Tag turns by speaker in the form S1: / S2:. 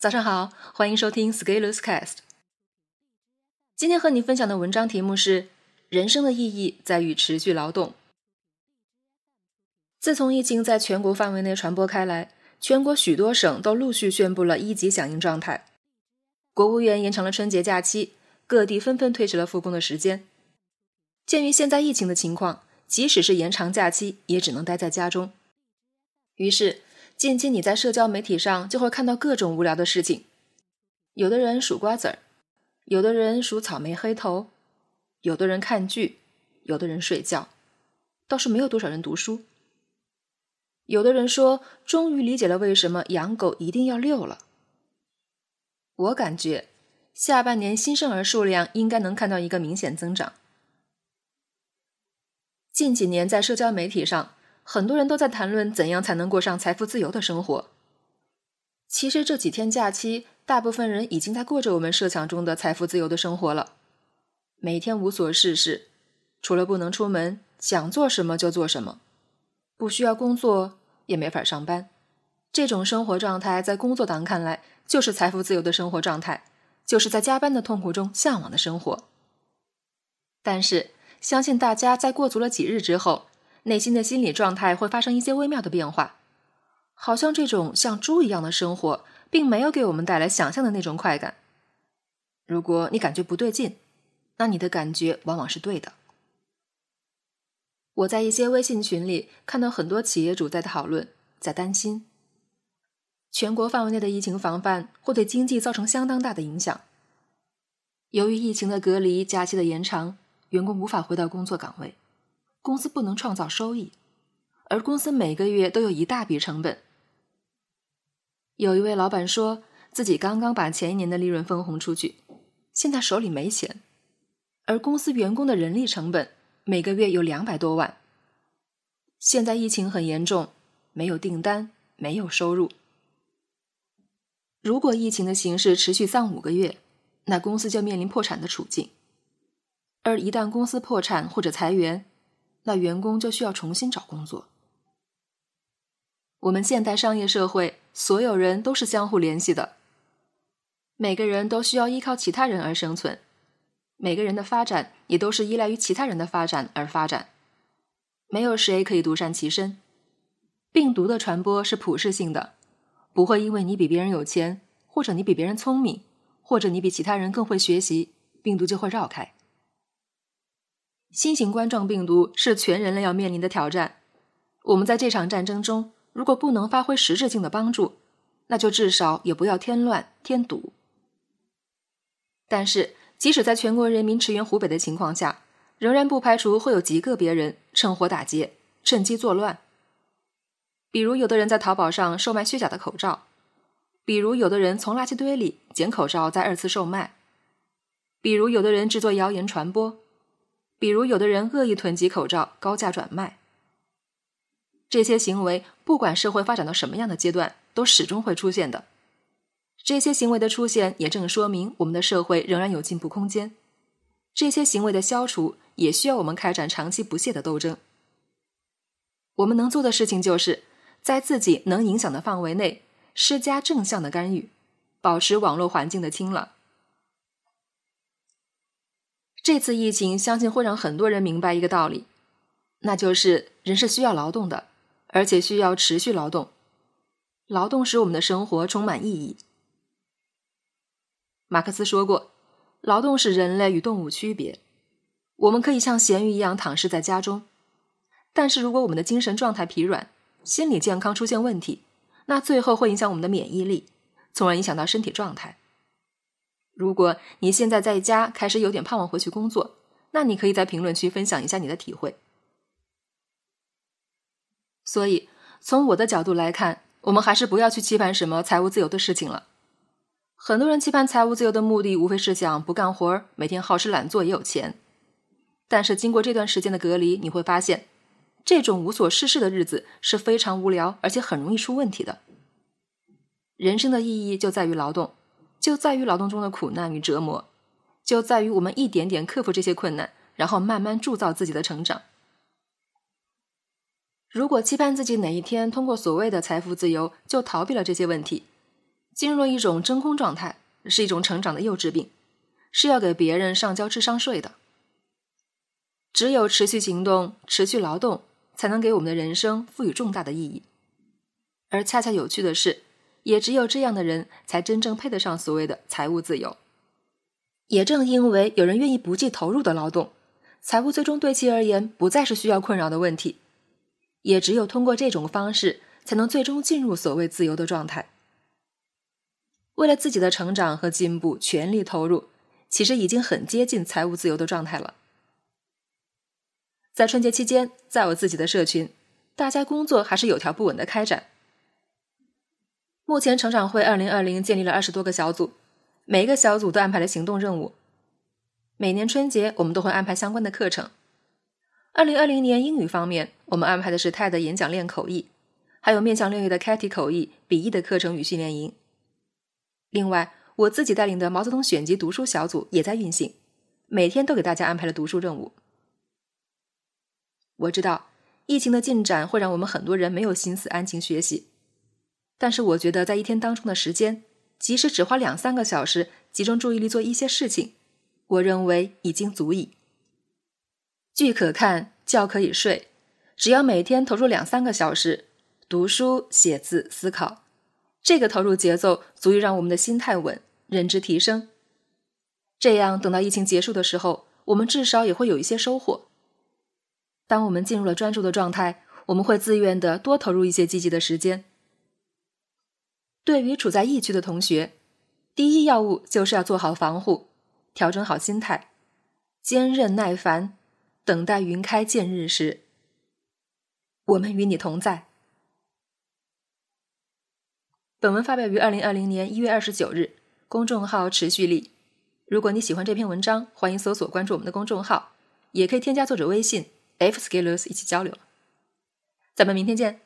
S1: 早上好，欢迎收听 Scalers Cast。今天和你分享的文章题目是：人生的意义在于持续劳动。自从疫情在全国范围内传播开来，全国许多省都陆续宣布了一级响应状态。国务院延长了春节假期，各地纷纷推迟了复工的时间。鉴于现在疫情的情况，即使是延长假期，也只能待在家中。于是。近期你在社交媒体上就会看到各种无聊的事情，有的人数瓜子儿，有的人数草莓黑头，有的人看剧，有的人睡觉，倒是没有多少人读书。有的人说，终于理解了为什么养狗一定要遛了。我感觉，下半年新生儿数量应该能看到一个明显增长。近几年在社交媒体上。很多人都在谈论怎样才能过上财富自由的生活。其实这几天假期，大部分人已经在过着我们设想中的财富自由的生活了。每天无所事事，除了不能出门，想做什么就做什么，不需要工作，也没法上班。这种生活状态，在工作党看来，就是财富自由的生活状态，就是在加班的痛苦中向往的生活。但是，相信大家在过足了几日之后。内心的心理状态会发生一些微妙的变化，好像这种像猪一样的生活，并没有给我们带来想象的那种快感。如果你感觉不对劲，那你的感觉往往是对的。我在一些微信群里看到很多企业主在讨论，在担心，全国范围内的疫情防范会对经济造成相当大的影响。由于疫情的隔离、假期的延长，员工无法回到工作岗位。公司不能创造收益，而公司每个月都有一大笔成本。有一位老板说自己刚刚把前一年的利润分红出去，现在手里没钱，而公司员工的人力成本每个月有两百多万。现在疫情很严重，没有订单，没有收入。如果疫情的形势持续三五个月，那公司就面临破产的处境。而一旦公司破产或者裁员，那员工就需要重新找工作。我们现代商业社会，所有人都是相互联系的，每个人都需要依靠其他人而生存，每个人的发展也都是依赖于其他人的发展而发展，没有谁可以独善其身。病毒的传播是普世性的，不会因为你比别人有钱，或者你比别人聪明，或者你比其他人更会学习，病毒就会绕开。新型冠状病毒是全人类要面临的挑战。我们在这场战争中，如果不能发挥实质性的帮助，那就至少也不要添乱添堵。但是，即使在全国人民驰援湖北的情况下，仍然不排除会有极个别人趁火打劫、趁机作乱。比如，有的人在淘宝上售卖虚假的口罩；比如，有的人从垃圾堆里捡口罩再二次售卖；比如，有的人制作谣言传播。比如，有的人恶意囤积口罩，高价转卖。这些行为，不管社会发展到什么样的阶段，都始终会出现的。这些行为的出现，也正说明我们的社会仍然有进步空间。这些行为的消除，也需要我们开展长期不懈的斗争。我们能做的事情，就是在自己能影响的范围内，施加正向的干预，保持网络环境的清朗。这次疫情，相信会让很多人明白一个道理，那就是人是需要劳动的，而且需要持续劳动。劳动使我们的生活充满意义。马克思说过，劳动是人类与动物区别。我们可以像咸鱼一样躺尸在家中，但是如果我们的精神状态疲软，心理健康出现问题，那最后会影响我们的免疫力，从而影响到身体状态。如果你现在在家开始有点盼望回去工作，那你可以在评论区分享一下你的体会。所以，从我的角度来看，我们还是不要去期盼什么财务自由的事情了。很多人期盼财务自由的目的，无非是想不干活，每天好吃懒做也有钱。但是经过这段时间的隔离，你会发现，这种无所事事的日子是非常无聊，而且很容易出问题的。人生的意义就在于劳动。就在于劳动中的苦难与折磨，就在于我们一点点克服这些困难，然后慢慢铸造自己的成长。如果期盼自己哪一天通过所谓的财富自由就逃避了这些问题，进入了一种真空状态，是一种成长的幼稚病，是要给别人上交智商税的。只有持续行动、持续劳动，才能给我们的人生赋予重大的意义。而恰恰有趣的是，也只有这样的人才真正配得上所谓的财务自由。也正因为有人愿意不计投入的劳动，财务最终对其而言不再是需要困扰的问题。也只有通过这种方式，才能最终进入所谓自由的状态。为了自己的成长和进步全力投入，其实已经很接近财务自由的状态了。在春节期间，在我自己的社群，大家工作还是有条不紊的开展。目前，成长会二零二零建立了二十多个小组，每一个小组都安排了行动任务。每年春节，我们都会安排相关的课程。二零二零年英语方面，我们安排的是泰的演讲练口译，还有面向六月的 Katy 口译、笔译的课程与训练营。另外，我自己带领的毛泽东选集读书小组也在运行，每天都给大家安排了读书任务。我知道，疫情的进展会让我们很多人没有心思安静学习。但是我觉得，在一天当中的时间，即使只花两三个小时，集中注意力做一些事情，我认为已经足以。剧可看，觉可以睡，只要每天投入两三个小时读书、写字、思考，这个投入节奏足以让我们的心态稳，认知提升。这样，等到疫情结束的时候，我们至少也会有一些收获。当我们进入了专注的状态，我们会自愿的多投入一些积极的时间。对于处在疫区的同学，第一要务就是要做好防护，调整好心态，坚韧耐烦，等待云开见日时。我们与你同在。本文发表于二零二零年一月二十九日，公众号持续力。如果你喜欢这篇文章，欢迎搜索关注我们的公众号，也可以添加作者微信 f skillers 一起交流。咱们明天见。